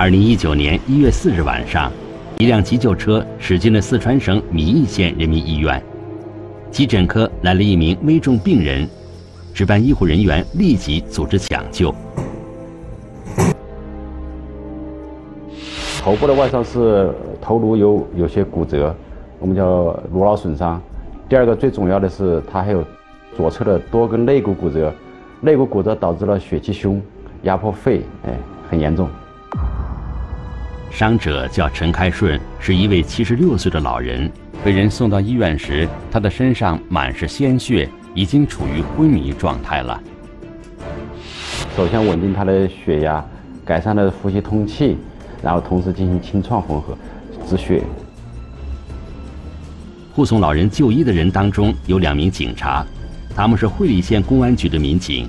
二零一九年一月四日晚上，一辆急救车驶进了四川省米易县人民医院，急诊科来了一名危重病人，值班医护人员立即组织抢救。头部的外伤是头颅有有些骨折，我们叫颅脑损伤。第二个最重要的是，他还有左侧的多根肋骨骨折，肋骨骨折导致了血气胸，压迫肺，哎，很严重。伤者叫陈开顺，是一位七十六岁的老人。被人送到医院时，他的身上满是鲜血，已经处于昏迷状态了。首先稳定他的血压，改善了呼吸通气。然后同时进行清创缝合、止血。护送老人就医的人当中有两名警察，他们是会理县公安局的民警。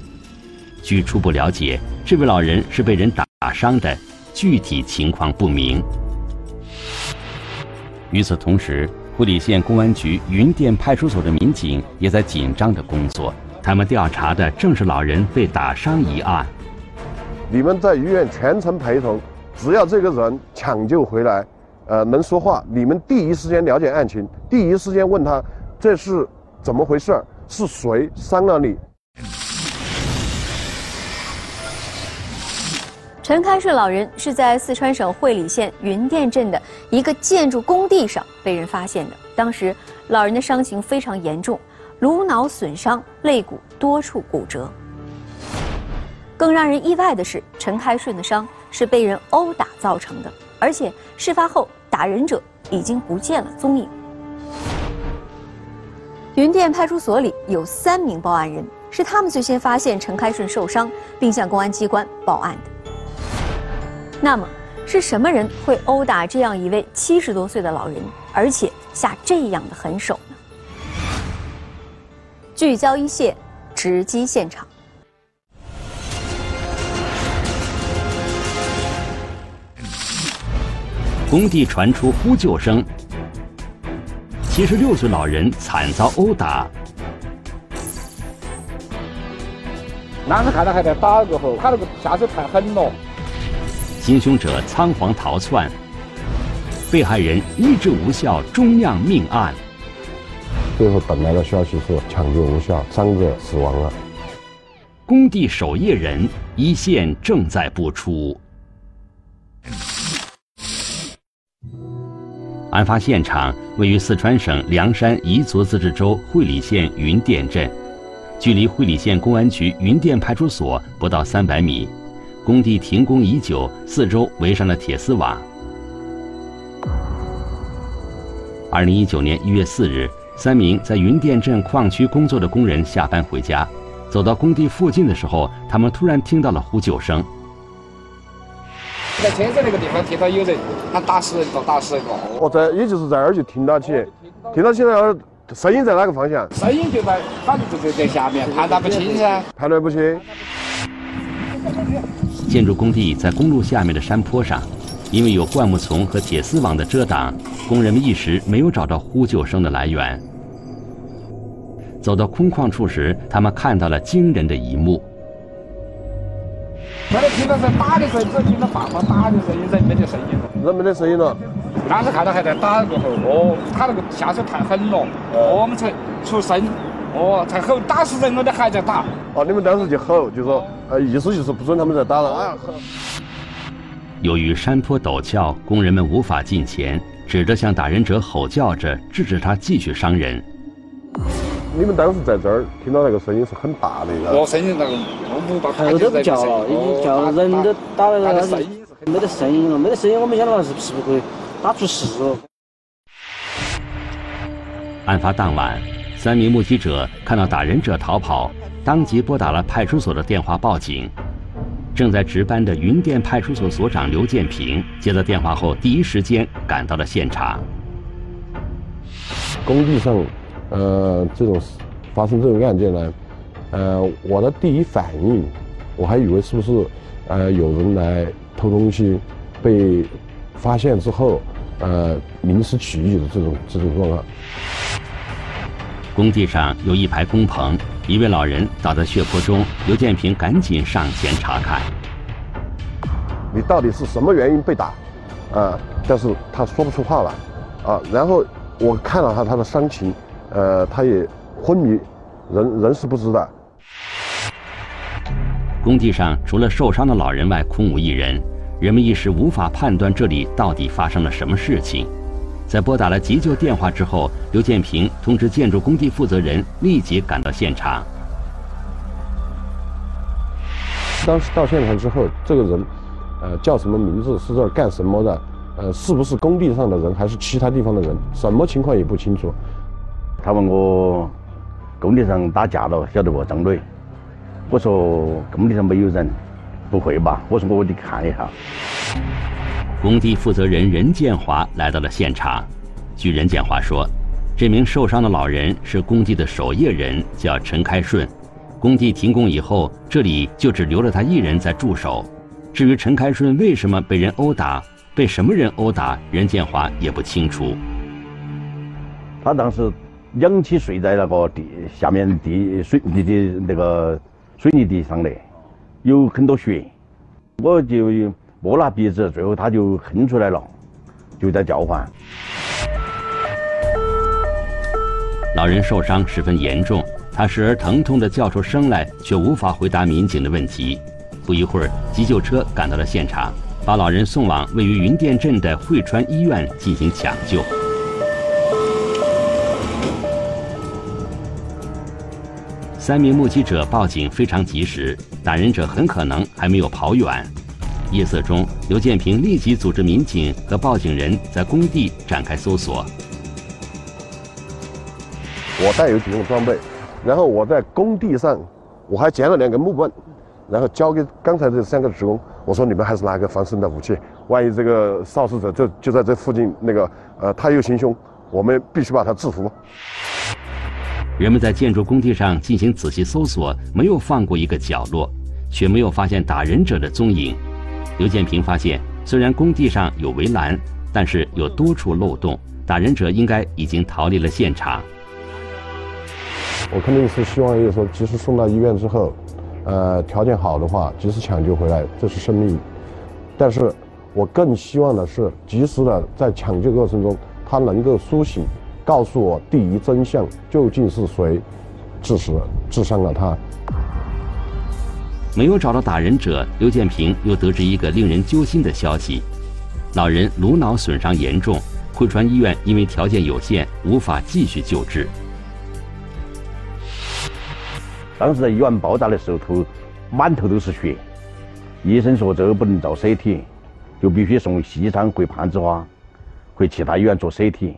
据初步了解，这位老人是被人打伤的，具体情况不明。与此同时，会理县公安局云店派出所的民警也在紧张的工作，他们调查的正是老人被打伤一案。你们在医院全程陪同。只要这个人抢救回来，呃，能说话，你们第一时间了解案情，第一时间问他这是怎么回事，是谁伤了你？陈开顺老人是在四川省会理县云店镇的一个建筑工地上被人发现的。当时老人的伤情非常严重，颅脑损伤，肋骨多处骨折。更让人意外的是，陈开顺的伤。是被人殴打造成的，而且事发后打人者已经不见了踪影。云店派出所里有三名报案人，是他们最先发现陈开顺受伤，并向公安机关报案的。那么，是什么人会殴打这样一位七十多岁的老人，而且下这样的狠手呢？聚焦一线，直击现场。工地传出呼救声，七十六岁老人惨遭殴打。男子看到还在打，过后他那个下手太狠了。行凶者仓皇逃窜，被害人医治无效终酿命案。最后等来的消息是抢救无效，三个死亡了。工地守夜人一线正在播出。案发现场位于四川省凉山彝族自治州会理县云店镇，距离会理县公安局云店派出所不到三百米。工地停工已久，四周围上了铁丝网。二零一九年一月四日，三名在云店镇矿区工作的工人下班回家，走到工地附近的时候，他们突然听到了呼救声。在车子那个地方听到有人喊打死人了，打死人了。哦在，也就是在那儿就听到起，听到起来，声音在哪个方向？声音就在，反正就在在下面，判断不清噻。判断不清。建筑工地在公路下面的山坡上，因为有灌木丛和铁丝网的遮挡，工人们一时没有找到呼救声的来源。走到空旷处时，他们看到了惊人的一幕。没得听到是打的声，只听到棒棒打的声音，人没得声音了。人没得声音了。当时看到还在打过后，哦，他那个下手太狠了，哦，我们才出声，哦，才吼打死人了，你还在打。哦，你们当时就吼，就说，呃，意思就是不准他们再打了。啊由于山坡陡峭，工人们无法近前，只得向打人者吼叫着，制止他继续伤人。你们当时在这儿听到那个声音是很大的，哦，声音那个，后头不叫了，已经叫人都打了那个，没得声音了，没得声音，我们想到是是不是可以打出事了？案发当晚，三名目击者看到打人者逃跑，当即拨打了派出所的电话报警。正在值班的云店派出所所长刘建平接到电话后，第一时间赶到了现场。工地上。呃，这种发生这种案件呢，呃，我的第一反应，我还以为是不是呃有人来偷东西，被发现之后，呃临时起意的这种这种状况。工地上有一排工棚，一位老人倒在血泊中，刘建平赶紧上前查看。你到底是什么原因被打？啊，但是他说不出话来，啊，然后我看了他他的伤情，呃，他也昏迷，人人是不知的。工地上除了受伤的老人外，空无一人，人们一时无法判断这里到底发生了什么事情。在拨打了急救电话之后，刘建平通知建筑工地负责人立即赶到现场。当时到现场之后，这个人，呃，叫什么名字？是这干什么的？呃，是不是工地上的人，还是其他地方的人？什么情况也不清楚。他问我工地上打架了，晓得不？张磊。我说工地上没有人，不会吧？我说我得看一下。工地负责人任建华来到了现场。据任建华说，这名受伤的老人是工地的守夜人，叫陈开顺。工地停工以后，这里就只留了他一人在驻守。至于陈开顺为什么被人殴打，被什么人殴打，任建华也不清楚。他当时仰起睡在那个地下面地水地的那个水泥地上的，有很多血，我就摸了鼻子，最后他就哼出来了，就在叫唤。老人受伤十分严重。他时而疼痛的叫出声来，却无法回答民警的问题。不一会儿，急救车赶到了现场，把老人送往位于云店镇的汇川医院进行抢救。三名目击者报警非常及时，打人者很可能还没有跑远。夜色中，刘建平立即组织民警和报警人在工地展开搜索。我带有警用装备。然后我在工地上，我还捡了两根木棍，然后交给刚才这三个职工，我说你们还是拿个防身的武器，万一这个肇事者就就在这附近，那个呃他又行凶，我们必须把他制服。人们在建筑工地上进行仔细搜索，没有放过一个角落，却没有发现打人者的踪影。刘建平发现，虽然工地上有围栏，但是有多处漏洞，打人者应该已经逃离了现场。我肯定是希望，就是说，及时送到医院之后，呃，条件好的话，及时抢救回来，这是生命。但是，我更希望的是，及时的在抢救过程中，他能够苏醒，告诉我第一真相，究竟是谁致死、致伤了他。没有找到打人者，刘建平又得知一个令人揪心的消息：老人颅脑损伤严重，汇川医院因为条件有限，无法继续救治。当时在医院包扎的时候，头满头都是血。医生说这个不能造 CT，就必须送西昌或攀枝花，回其他医院做 CT。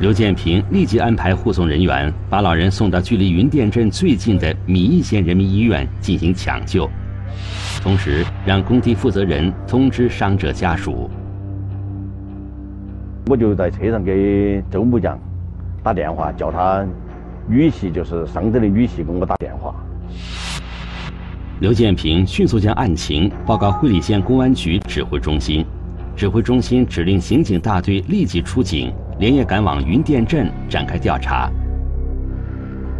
刘建平立即安排护送人员把老人送到距离云店镇最近的米易县人民医院进行抢救，同时让工地负责人通知伤者家属。我就在车上给周木匠打电话，叫他。女婿就是伤者的女婿给我打电话。刘建平迅速将案情报告会理县公安局指挥中心，指挥中心指令刑警大队立即出警，连夜赶往云店镇展开调查。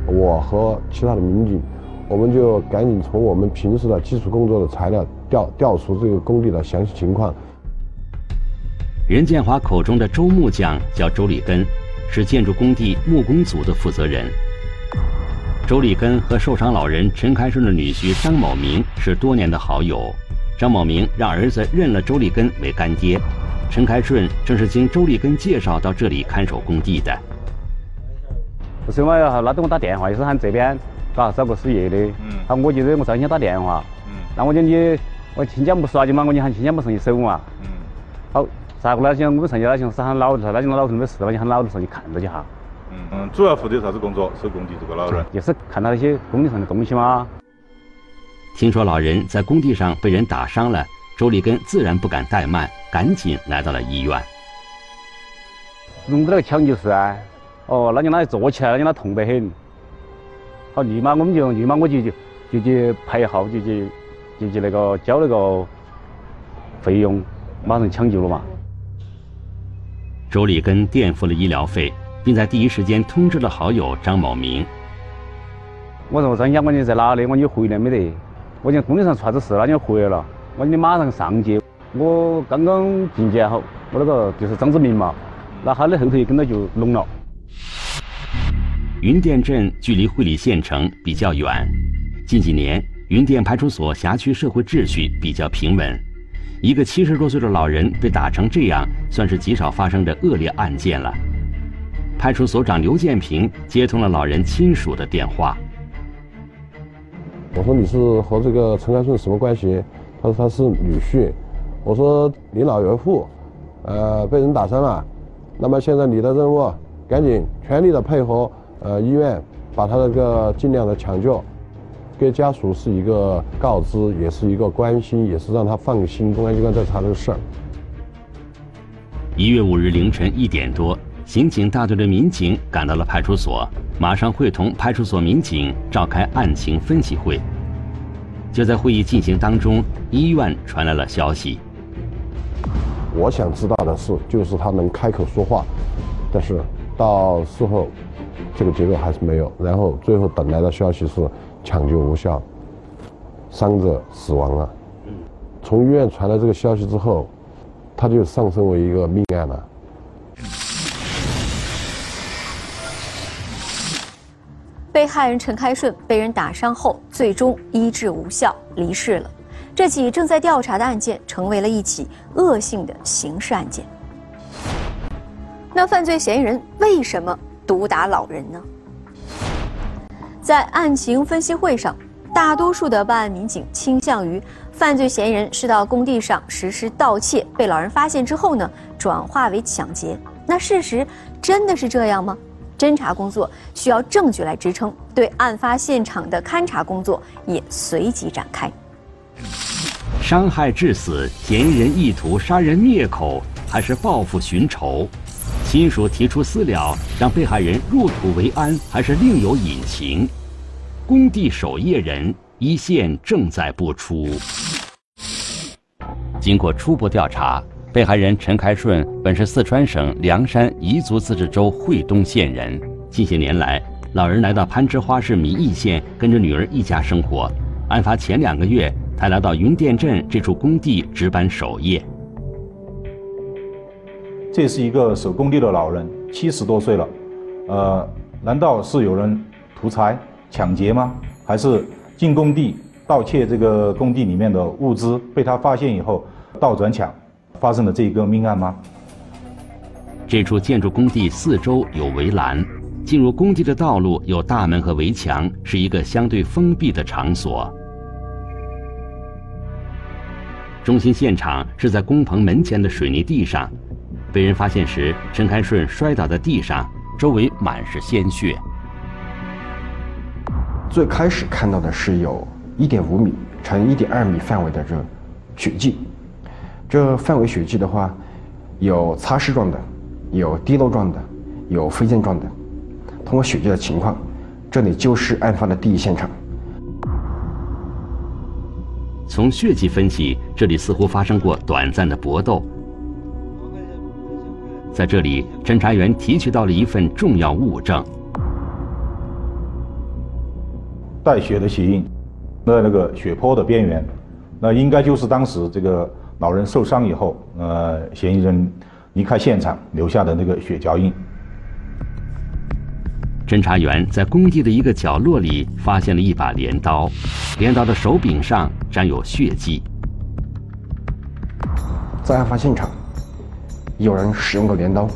我和其他的民警，我们就赶紧从我们平时的基础工作的材料调调出这个工地的详细情况。任建华口中的周木匠叫周立根。是建筑工地木工组的负责人。周立根和受伤老人陈开顺的女婿张某明是多年的好友。张某明让儿子认了周立根为干爹。陈开顺正是经周立根介绍到这里看守工地的。是嘛？要拉给我打电话，也是喊这边，嘎找个输液的。嗯。好，我就得我上先打电话。嗯。那我讲你，我亲家不耍的嘛，我就喊亲家没上去守嘛。嗯。好。咋个老乡？我们上去老乡是喊老头，那就老头没事的话，就喊老头上去看着去哈。嗯嗯，主要负责啥子工作？守工地这个老人。就是看到那些工地上的东西嘛。听说老人在工地上被人打伤了，周立根自然不敢怠慢，赶紧来到了医院。弄到那个抢救室啊，哦，那就那坐起来，那就那痛得很。好，立马我们就立马我就就就去排号，就去就去那个交那个费用，马上抢救了嘛。周立根垫付了医疗费，并在第一时间通知了好友张某明。我说张家，我你在哪里？我你回来没得？我讲工地上出啥子事了？你回来了？我你马上上去。我刚刚进去后，我那个就是张志明嘛，那他的后头一跟着就聋了。云店镇距离会理县城比较远，近几年云店派出所辖区社会秩序比较平稳。一个七十多岁的老人被打成这样，算是极少发生的恶劣案件了。派出所长刘建平接通了老人亲属的电话。我说你是和这个陈开顺什么关系？他说他是女婿。我说你老岳父，呃，被人打伤了，那么现在你的任务，赶紧全力的配合呃医院，把他这个尽量的抢救，给家属是一个告知，也是一个关心，也是让他放心，公安机关在查这个事儿。一月五日凌晨一点多，刑警大队的民警赶到了派出所，马上会同派出所民警召开案情分析会。就在会议进行当中，医院传来了消息。我想知道的是，就是他能开口说话，但是到事后，这个结果还是没有。然后最后等来的消息是抢救无效，伤者死亡了。从医院传来这个消息之后，他就上升为一个命案了。被害人陈开顺被人打伤后，最终医治无效离世了。这起正在调查的案件成为了一起恶性的刑事案件。那犯罪嫌疑人为什么毒打老人呢？在案情分析会上，大多数的办案民警倾向于犯罪嫌疑人是到工地上实施盗窃，被老人发现之后呢，转化为抢劫。那事实真的是这样吗？侦查工作需要证据来支撑，对案发现场的勘查工作也随即展开。伤害致死，嫌疑人意图杀人灭口，还是报复寻仇？亲属提出私了，让被害人入土为安，还是另有隐情？工地守夜人一线正在播出。经过初步调查，被害人陈开顺本是四川省凉山彝族自治州会东县人。近些年来，老人来到攀枝花市米易县，跟着女儿一家生活。案发前两个月。才来到云店镇这处工地值班守夜。这是一个守工地的老人，七十多岁了，呃，难道是有人图财抢劫吗？还是进工地盗窃这个工地里面的物资，被他发现以后倒转抢，发生了这一个命案吗？这处建筑工地四周有围栏，进入工地的道路有大门和围墙，是一个相对封闭的场所。中心现场是在工棚门前的水泥地上，被人发现时，陈开顺摔倒在地上，周围满是鲜血。最开始看到的是有1.5米乘1.2米范围的这血迹，这范围血迹的话，有擦拭状的，有滴漏状的，有飞溅状的。通过血迹的情况，这里就是案发的第一现场。从血迹分析，这里似乎发生过短暂的搏斗。在这里，侦查员提取到了一份重要物证——带血的血印，那那个血泊的边缘，那应该就是当时这个老人受伤以后，呃，嫌疑人离开现场留下的那个血脚印。侦查员在工地的一个角落里发现了一把镰刀，镰刀的手柄上沾有血迹。在案发现场，有人使用过镰刀，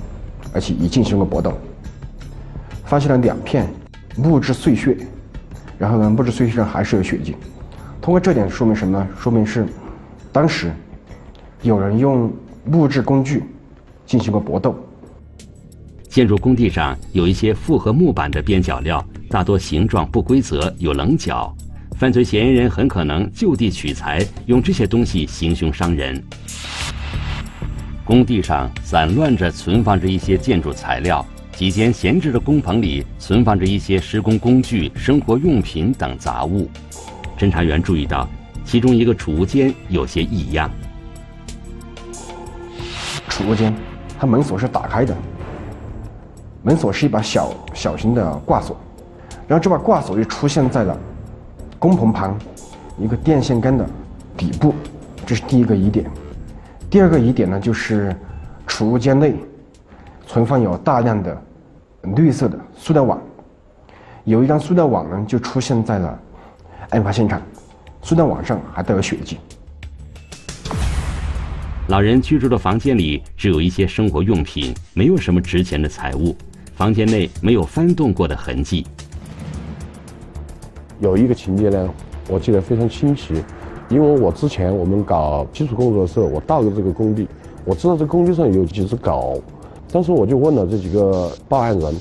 而且已进行了搏斗。发现了两片木质碎屑，然后呢，木质碎屑上还是有血迹。通过这点说明什么呢？说明是当时有人用木质工具进行过搏斗。建筑工地上有一些复合木板的边角料，大多形状不规则，有棱角。犯罪嫌疑人很可能就地取材，用这些东西行凶伤人。工地上散乱着存放着一些建筑材料，几间闲置的工棚里存放着一些施工工具、生活用品等杂物。侦查员注意到，其中一个储物间有些异样。储物间，它门锁是打开的。门锁是一把小小型的挂锁，然后这把挂锁就出现在了工棚旁一个电线杆的底部，这是第一个疑点。第二个疑点呢，就是储物间内存放有大量的绿色的塑料网，有一张塑料网呢就出现在了案发现场，塑料网上还带有血迹。老人居住的房间里只有一些生活用品，没有什么值钱的财物。房间内没有翻动过的痕迹。有一个情节呢，我记得非常清晰，因为我之前我们搞基础工作的时候，我到过这个工地，我知道这工地上有几只狗，当时我就问了这几个报案人，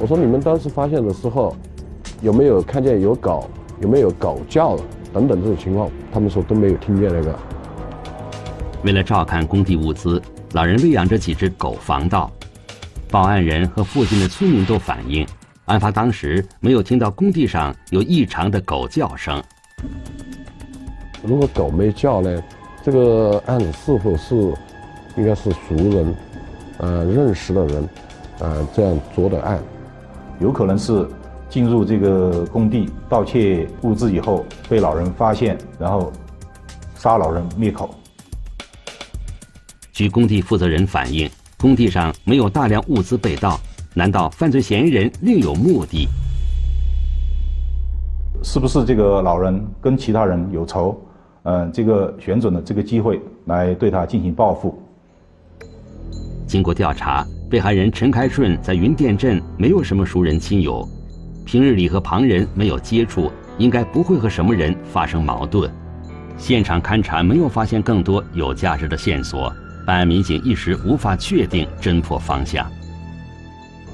我说你们当时发现的时候，有没有看见有狗，有没有狗叫等等这种情况？他们说都没有听见那个。为了照看工地物资，老人喂养着几只狗防盗。报案人和附近的村民都反映，案发当时没有听到工地上有异常的狗叫声。如果狗没叫呢，这个案子是否是应该是熟人，呃，认识的人，呃，这样做的案？有可能是进入这个工地盗窃物资以后被老人发现，然后杀老人灭口。据工地负责人反映，工地上没有大量物资被盗，难道犯罪嫌疑人另有目的？是不是这个老人跟其他人有仇？嗯，这个选准了这个机会来对他进行报复。经过调查，被害人陈开顺在云店镇没有什么熟人亲友，平日里和旁人没有接触，应该不会和什么人发生矛盾。现场勘查没有发现更多有价值的线索。办案民警一时无法确定侦破方向。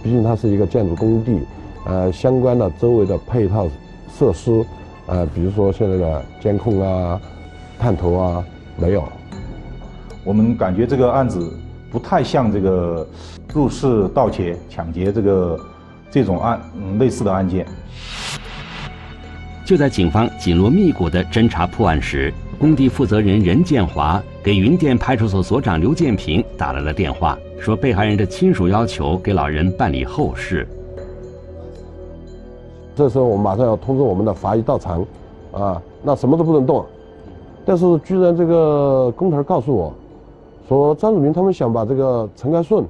毕竟它是一个建筑工地，呃，相关的周围的配套设施，呃，比如说现在的监控啊、探头啊，没有。我们感觉这个案子不太像这个入室盗窃、抢劫这个这种案，嗯，类似的案件。就在警方紧锣密鼓的侦查破案时。工地负责人任建华给云店派出所所长刘建平打来了电话，说被害人的亲属要求给老人办理后事。这时候我们马上要通知我们的法医到场，啊，那什么都不能动。但是居然这个工头告诉我，说张子明他们想把这个陈开顺，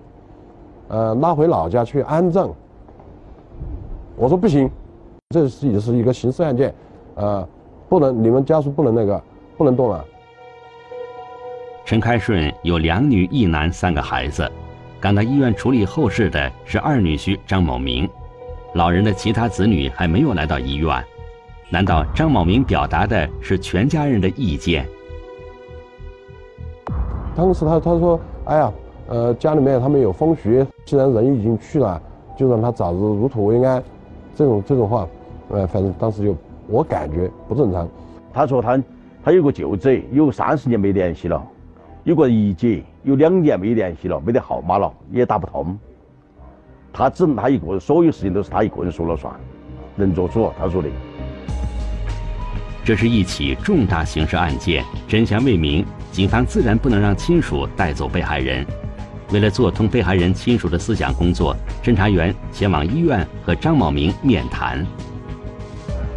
呃，拉回老家去安葬。我说不行，这是也是一个刑事案件，呃，不能你们家属不能那个。不能动了。陈开顺有两女一男三个孩子，赶到医院处理后事的是二女婿张某明，老人的其他子女还没有来到医院。难道张某明表达的是全家人的意见？当时他他说：“哎呀，呃，家里面他们有风俗，既然人已经去了，就让他早日入土为安。”这种这种话，呃，反正当时就我感觉不正常。他说他。他有个舅子，有三十年没联系了；有个姨姐，有两年没联系了，没得号码了，也打不通。他只能他一个人，所有事情都是他一个人说了算，能做主。他说的。这是一起重大刑事案件，真相未明，警方自然不能让亲属带走被害人。为了做通被害人亲属的思想工作，侦查员前往医院和张某明面谈。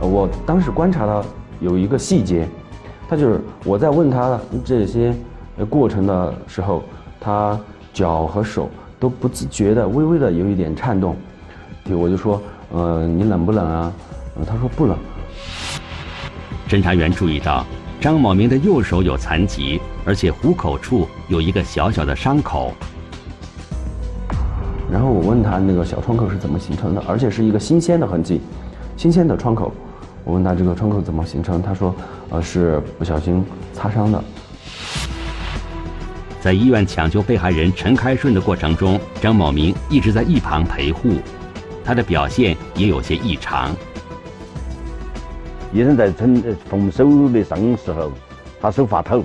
我当时观察到有一个细节。他就是我在问他这些过程的时候，他脚和手都不自觉的微微的有一点颤动，我就说，呃，你冷不冷啊？他说不冷。侦查员注意到张某明的右手有残疾，而且虎口处有一个小小的伤口。然后我问他那个小创口是怎么形成的，而且是一个新鲜的痕迹，新鲜的创口。我问他这个创口怎么形成，他说。呃，是不小心擦伤的。在医院抢救被害人陈开顺的过程中，张某明一直在一旁陪护，他的表现也有些异常。医生在陈缝手的伤时候，他手发抖，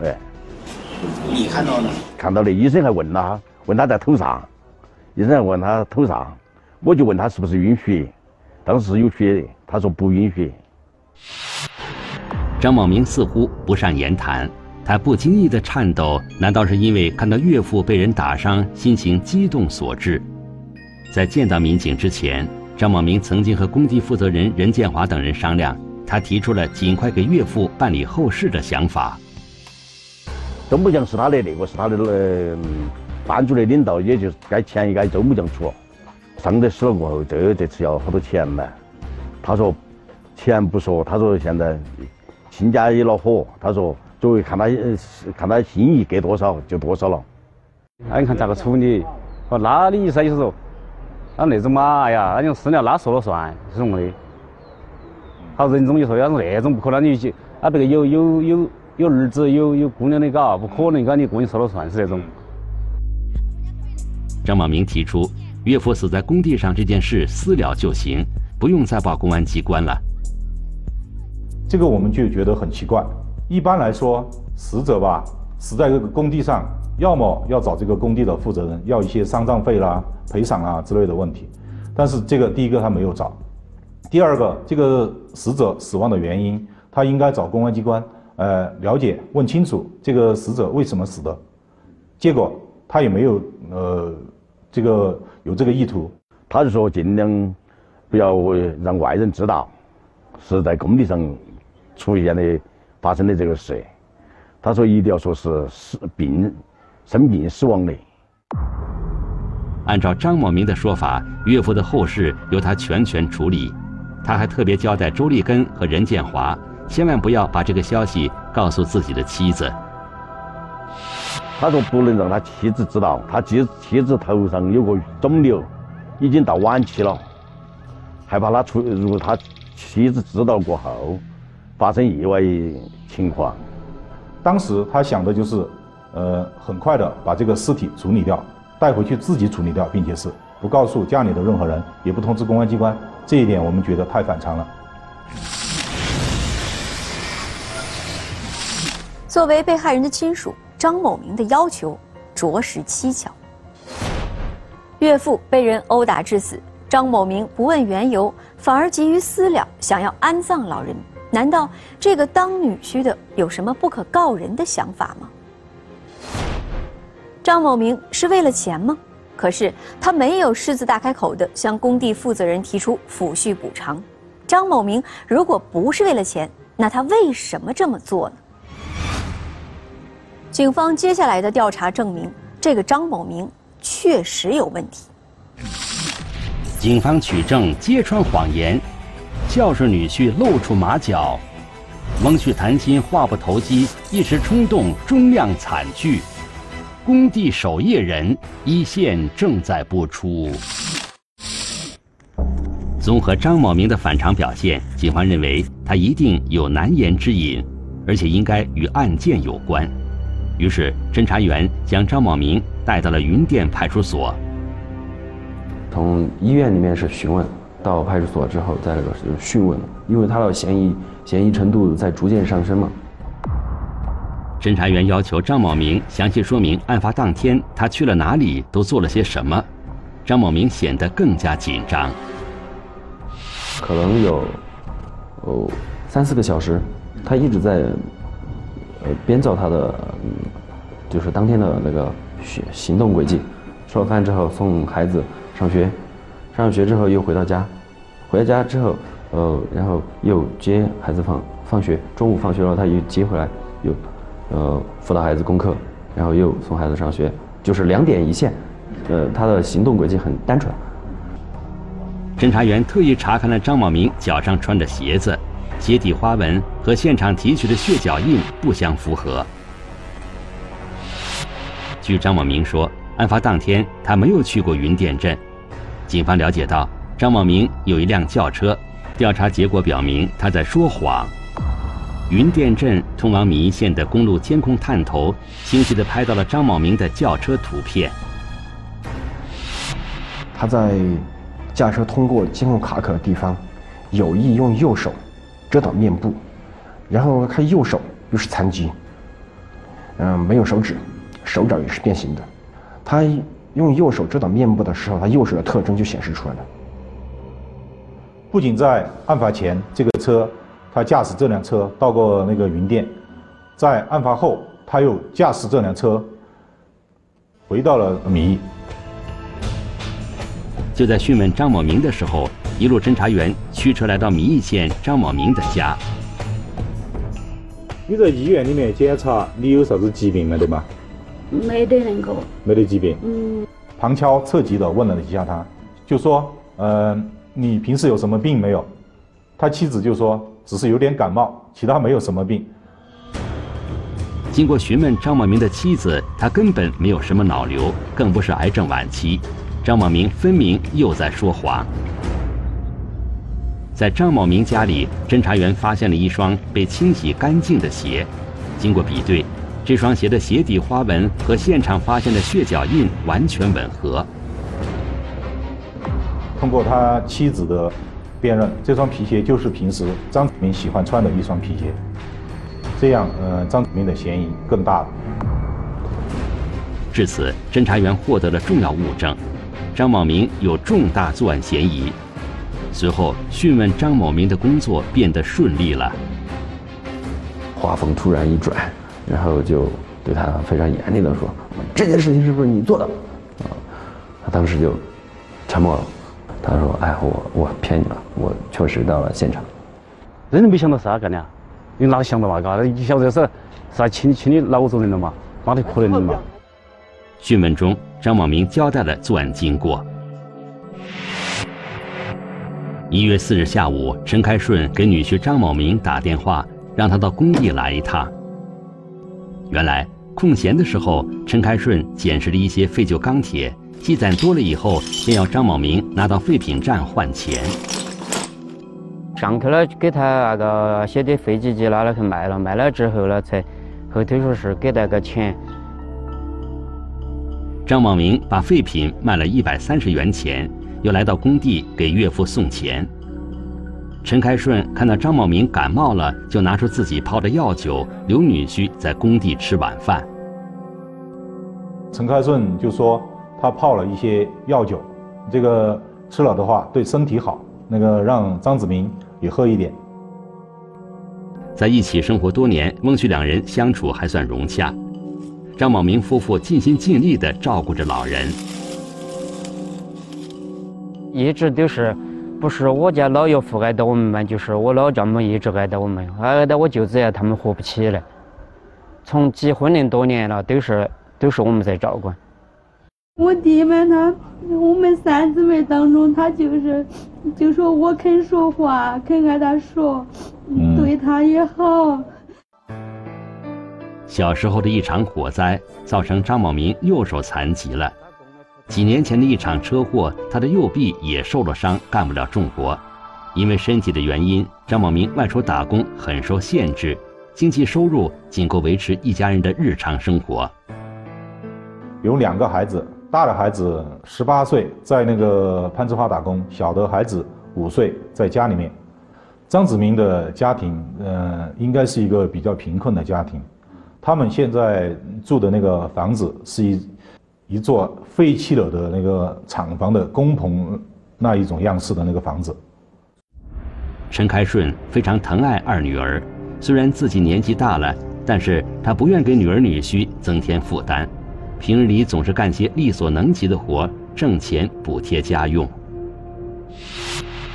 哎，你看到了？看到了，医生还问他，问他在头上，医生还问他头上，我就问他是不是晕血，当时有血，他说不晕血。张某明似乎不善言谈，他不经意的颤抖，难道是因为看到岳父被人打伤，心情激动所致？在见到民警之前，张某明曾经和工地负责人任建华等人商量，他提出了尽快给岳父办理后事的想法。周木匠是他的那个是他的呃班组的领导，也就是该钱也该周木匠出。伤得死了过后，这这次要好多钱嘛？他说钱不说，他说现在亲家也恼火，他说作为看他看他心意给多少就多少了。那你看咋个处理？哦，那的意思就是说，那那种嘛，哎呀，那种私了，他说了算，是这么的。好，人中就说要是那种不可能，你去啊，别个有有有有儿子有有姑娘的嘎，不可能嘎，你姑娘说了算是那种。张茂明提出。岳父死在工地上这件事私了就行，不用再报公安机关了。这个我们就觉得很奇怪。一般来说，死者吧死在这个工地上，要么要找这个工地的负责人要一些丧葬费啦、赔偿啊之类的问题。但是这个第一个他没有找，第二个这个死者死亡的原因，他应该找公安机关呃了解问清楚这个死者为什么死的。结果他也没有呃。这个有这个意图，他就说尽量不要让外人知道是在工地上出现的发生的这个事。他说一定要说是死病生病死亡的。按照张某明的说法，岳父的后事由他全权处理。他还特别交代周立根和任建华，千万不要把这个消息告诉自己的妻子。他说不能让他妻子知道，他妻妻子头上有个肿瘤，已经到晚期了，害怕他出，如果他妻子知道过后，发生意外情况。当时他想的就是，呃，很快的把这个尸体处理掉，带回去自己处理掉，并且是不告诉家里的任何人，也不通知公安机关。这一点我们觉得太反常了。作为被害人的亲属。张某明的要求着实蹊跷。岳父被人殴打致死，张某明不问缘由，反而急于私了，想要安葬老人。难道这个当女婿的有什么不可告人的想法吗？张某明是为了钱吗？可是他没有狮子大开口的向工地负责人提出抚恤补偿。张某明如果不是为了钱，那他为什么这么做呢？警方接下来的调查证明，这个张某明确实有问题。警方取证揭穿谎言，孝顺女婿露出马脚，翁婿谈心话不投机，一时冲动终酿惨剧。工地守夜人一线正在播出。综合张某明的反常表现，警方认为他一定有难言之隐，而且应该与案件有关。于是，侦查员将张某明带到了云店派出所。从医院里面是询问，到派出所之后在那个是讯问，因为他的嫌疑嫌疑程度在逐渐上升嘛。侦查员要求张某明详细说明案发当天他去了哪里，都做了些什么。张某明显得更加紧张。可能有哦三四个小时，他一直在。呃，编造他的，嗯，就是当天的那个行行动轨迹。吃了饭之后送孩子上学，上学之后又回到家，回到家之后，呃，然后又接孩子放放学。中午放学了，他又接回来，又，呃，辅导孩子功课，然后又送孩子上学，就是两点一线。呃，他的行动轨迹很单纯。侦查员特意查看了张某明脚上穿的鞋子。鞋底花纹和现场提取的血脚印不相符合。据张某明说，案发当天他没有去过云店镇。警方了解到，张某明有一辆轿车，调查结果表明他在说谎。云店镇通往米易县的公路监控探头清晰地拍到了张某明的轿车图片。他在驾车通过监控卡口的地方，有意用右手。遮挡面部，然后他右手又是残疾，嗯，没有手指，手掌也是变形的。他用右手遮挡面部的时候，他右手的特征就显示出来了。不仅在案发前，这个车他驾驶这辆车到过那个云店，在案发后，他又驾驶这辆车回到了米易。就在讯问张某明的时候。一路侦查员驱车来到米易县张某明的家。你在医院里面检查，你有啥子疾病没得嘛？没得那个。没得疾病。嗯。旁敲侧击的问了一下他，就说：“呃，你平时有什么病没有？”他妻子就说：“只是有点感冒，其他没有什么病。”经过询问张茂明的妻子，他根本没有什么脑瘤，更不是癌症晚期。张茂明分明又在说谎。在张茂明家里，侦查员发现了一双被清洗干净的鞋。经过比对，这双鞋的鞋底花纹和现场发现的血脚印完全吻合。通过他妻子的辨认，这双皮鞋就是平时张子明喜欢穿的一双皮鞋。这样，呃，张子明的嫌疑更大了。至此，侦查员获得了重要物证，张某明有重大作案嫌疑。随后，讯问张某明的工作变得顺利了。话锋突然一转，然后就对他非常严厉的说：“这件事情是不是你做的？”啊，他当时就沉默了。他说：“哎，我我骗你了，我确实到了现场。”真的没想到是他干的。你哪想到嘛？嘎，你晓得是是亲亲的老族人了嘛？哪里可能的嘛？讯问中，张某明交代了作案经过。一月四日下午，陈开顺给女婿张某明打电话，让他到工地来一趟。原来空闲的时候，陈开顺捡拾了一些废旧钢铁，积攒多了以后，便要张某明拿到废品站换钱。上去了，给他那个写的废纸机拿了去卖了，卖了之后呢，才后头说是给那个钱。张茂明把废品卖了一百三十元钱，又来到工地给岳父送钱。陈开顺看到张茂明感冒了，就拿出自己泡的药酒，留女婿在工地吃晚饭。陈开顺就说他泡了一些药酒，这个吃了的话对身体好。那个让张子明也喝一点。在一起生活多年，翁婿两人相处还算融洽。张茂明夫妇尽心尽力地照顾着老人，一直都是，不是我家老岳父挨到我们嘛，就是我老丈母一直挨到我们，挨到我舅子呀，他们活不起来。从结婚那多年了，都是都是我们在照管。我弟们他，我们三姊妹当中，他就是，就说我肯说话，肯挨他说，对他也好。小时候的一场火灾，造成张茂民右手残疾了。几年前的一场车祸，他的右臂也受了伤，干不了重活。因为身体的原因，张宝明外出打工很受限制，经济收入仅够维持一家人的日常生活。有两个孩子。大的孩子十八岁，在那个攀枝花打工；小的孩子五岁，在家里面。张子明的家庭，呃，应该是一个比较贫困的家庭。他们现在住的那个房子是一一座废弃了的那个厂房的工棚那一种样式的那个房子。陈开顺非常疼爱二女儿，虽然自己年纪大了，但是他不愿给女儿女婿增添负担。平日里总是干些力所能及的活，挣钱补贴家用。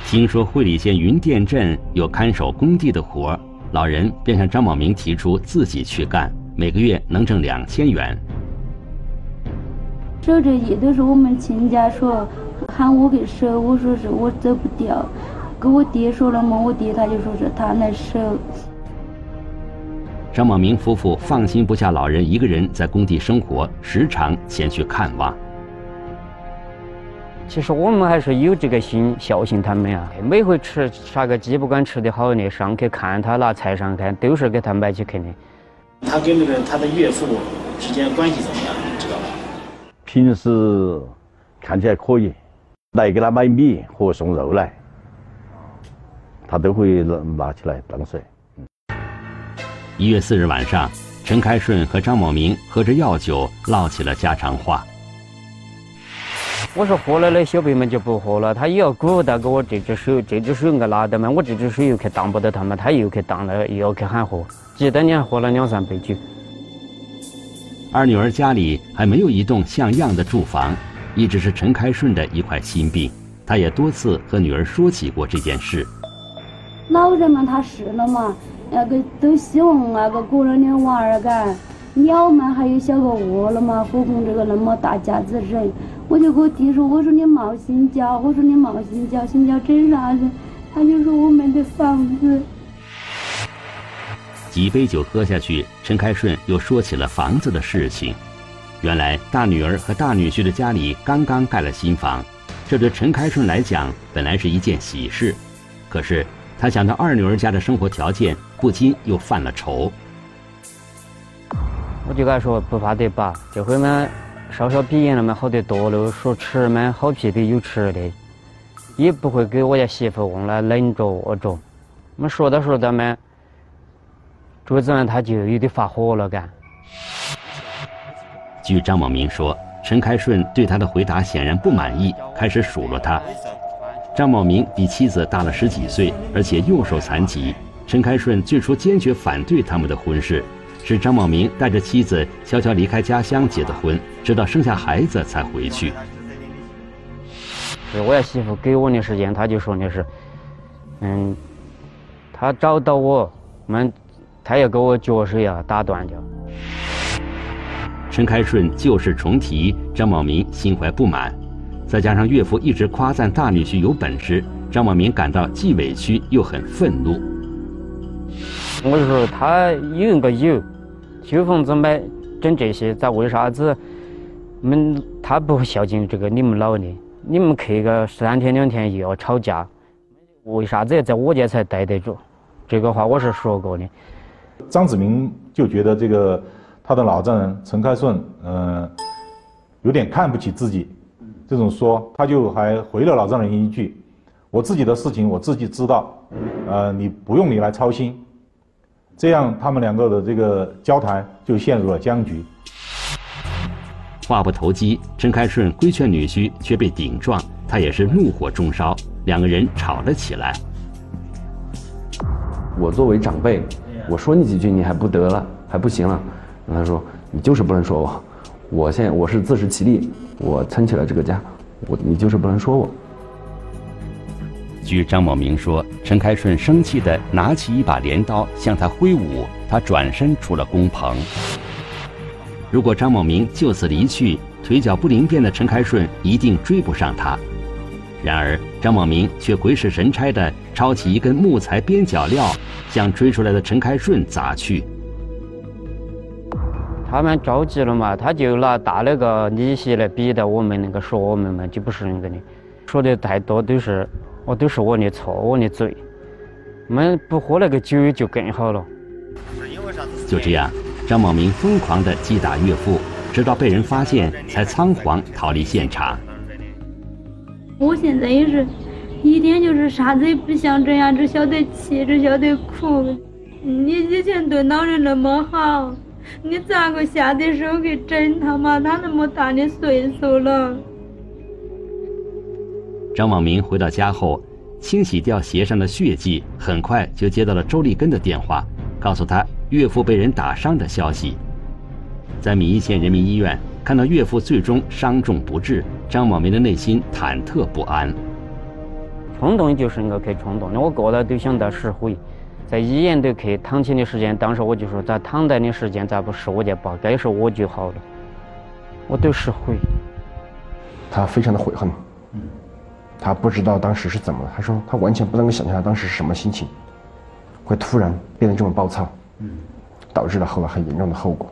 听说会理县云店镇有看守工地的活，老人便向张宝明提出自己去干，每个月能挣两千元。守着夜都是我们亲家说喊我给守，我说是我走不掉，跟我爹说了嘛，我爹他就说是他来守。张茂明夫妇放心不下老人一个人在工地生活，时常前去看望。其实我们还是有这个心孝敬他们啊。每回吃杀个鸡，不管吃的好的，上去看他拿菜上看，都是给他买起去的。他跟那个他的岳父之间关系怎么样？你知道吧？平时看起来可以，来给他买米和送肉来，他都会拿拿起来当水。一月四日晚上，陈开顺和张某明喝着药酒，唠起了家常话。我说喝了的小辈们就不喝了，他也要鼓捣给我这只手，这只手应该拿的嘛，我这只手又去当不得他们，他又去当了，又要去喊喝，记得你还喝了两三杯酒。二女儿家里还没有一栋像样的住房，一直是陈开顺的一块心病，他也多次和女儿说起过这件事。老人们，他是了嘛。那个都希望那个过两天娃儿干，鸟嘛还有小个窝了嘛，何况这个那么大家子人，我就跟我弟说，我说你冒心焦，我说你冒心焦，心焦整啥子？他就说我没得房子。几杯酒喝下去，陈开顺又说起了房子的事情。原来大女儿和大女婿的家里刚刚盖了新房，这对陈开顺来讲本来是一件喜事，可是他想到二女儿家的生活条件，不禁又犯了愁。我就跟他说不怕得吧，这回嘛稍稍比原来嘛好得多了，说吃嘛好皮的有吃的，也不会给我家媳妇往那冷着饿着。我们说到说到嘛，桌子上他就有点发火了，干。据张某明说，陈开顺对他的回答显然不满意，开始数落他。张某明比妻子大了十几岁，而且右手残疾。陈开顺最初坚决反对他们的婚事，是张某明带着妻子悄悄离开家乡结的婚，直到生下孩子才回去。是我要媳妇给我的时间，他就说的是，嗯，他找到我们，他要给我脚手呀打断掉。陈开顺旧事重提，张茂明心怀不满，再加上岳父一直夸赞大女婿有本事，张茂明感到既委屈又很愤怒。我就说他有个有，修房子买整这些，咋为啥子？们他不孝敬这个你们老的，你们去个三天两天又要吵架，为啥子要在我家才待得住？这个话我是说过的。张子明就觉得这个。他的老丈人陈开顺，嗯，有点看不起自己，这种说，他就还回了老丈人一句：“我自己的事情我自己知道，呃，你不用你来操心。”这样，他们两个的这个交谈就陷入了僵局。话不投机，陈开顺规劝女婿，却被顶撞，他也是怒火中烧，两个人吵了起来。我作为长辈，我说你几句，你还不得了，还不行了。他说：“你就是不能说我，我现在我是自食其力，我撑起了这个家，我你就是不能说我。”据张某明说，陈开顺生气地拿起一把镰刀向他挥舞，他转身出了工棚。如果张某明就此离去，腿脚不灵便的陈开顺一定追不上他。然而张某明却鬼使神差地抄起一根木材边角料，向追出来的陈开顺砸去。他们着急了嘛，他就拿大那个利息来逼的我们那个说我们嘛，就不是那个的，说的太多都是我都是我的错，我的罪。我们不喝那个酒就更好了。就这样，张茂明疯狂地击打岳父，直到被人发现，才仓皇逃离现场。我现在也是，一天就是啥子也不想这样，只晓得气，只晓得哭。你以前对老人那么好。你咋个下得手去整他嘛？他那么大的岁数了。张望明回到家后，清洗掉鞋上的血迹，很快就接到了周立根的电话，告诉他岳父被人打伤的消息。在米易县人民医院看到岳父最终伤重不治，张望明的内心忐忑不安。冲动就是我去冲动的，我过来都想到石灰。在医院都去躺起的时间，当时我就说，在躺在的时间，咋不是我家爸？该是我就好了。我都是悔。他非常的悔恨，他不知道当时是怎么了，他说他完全不能够想象他当时是什么心情，会突然变得这么暴躁，导致了后来很严重的后果。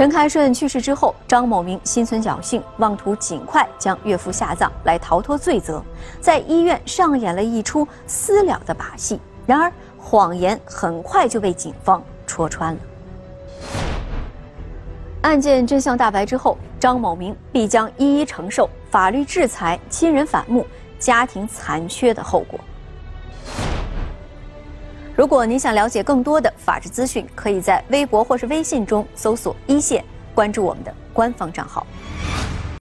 陈开顺去世之后，张某明心存侥幸，妄图尽快将岳父下葬来逃脱罪责，在医院上演了一出私了的把戏。然而，谎言很快就被警方戳穿了。案件真相大白之后，张某明必将一一承受法律制裁、亲人反目、家庭残缺的后果。如果您想了解更多的法治资讯，可以在微博或是微信中搜索“一线”，关注我们的官方账号。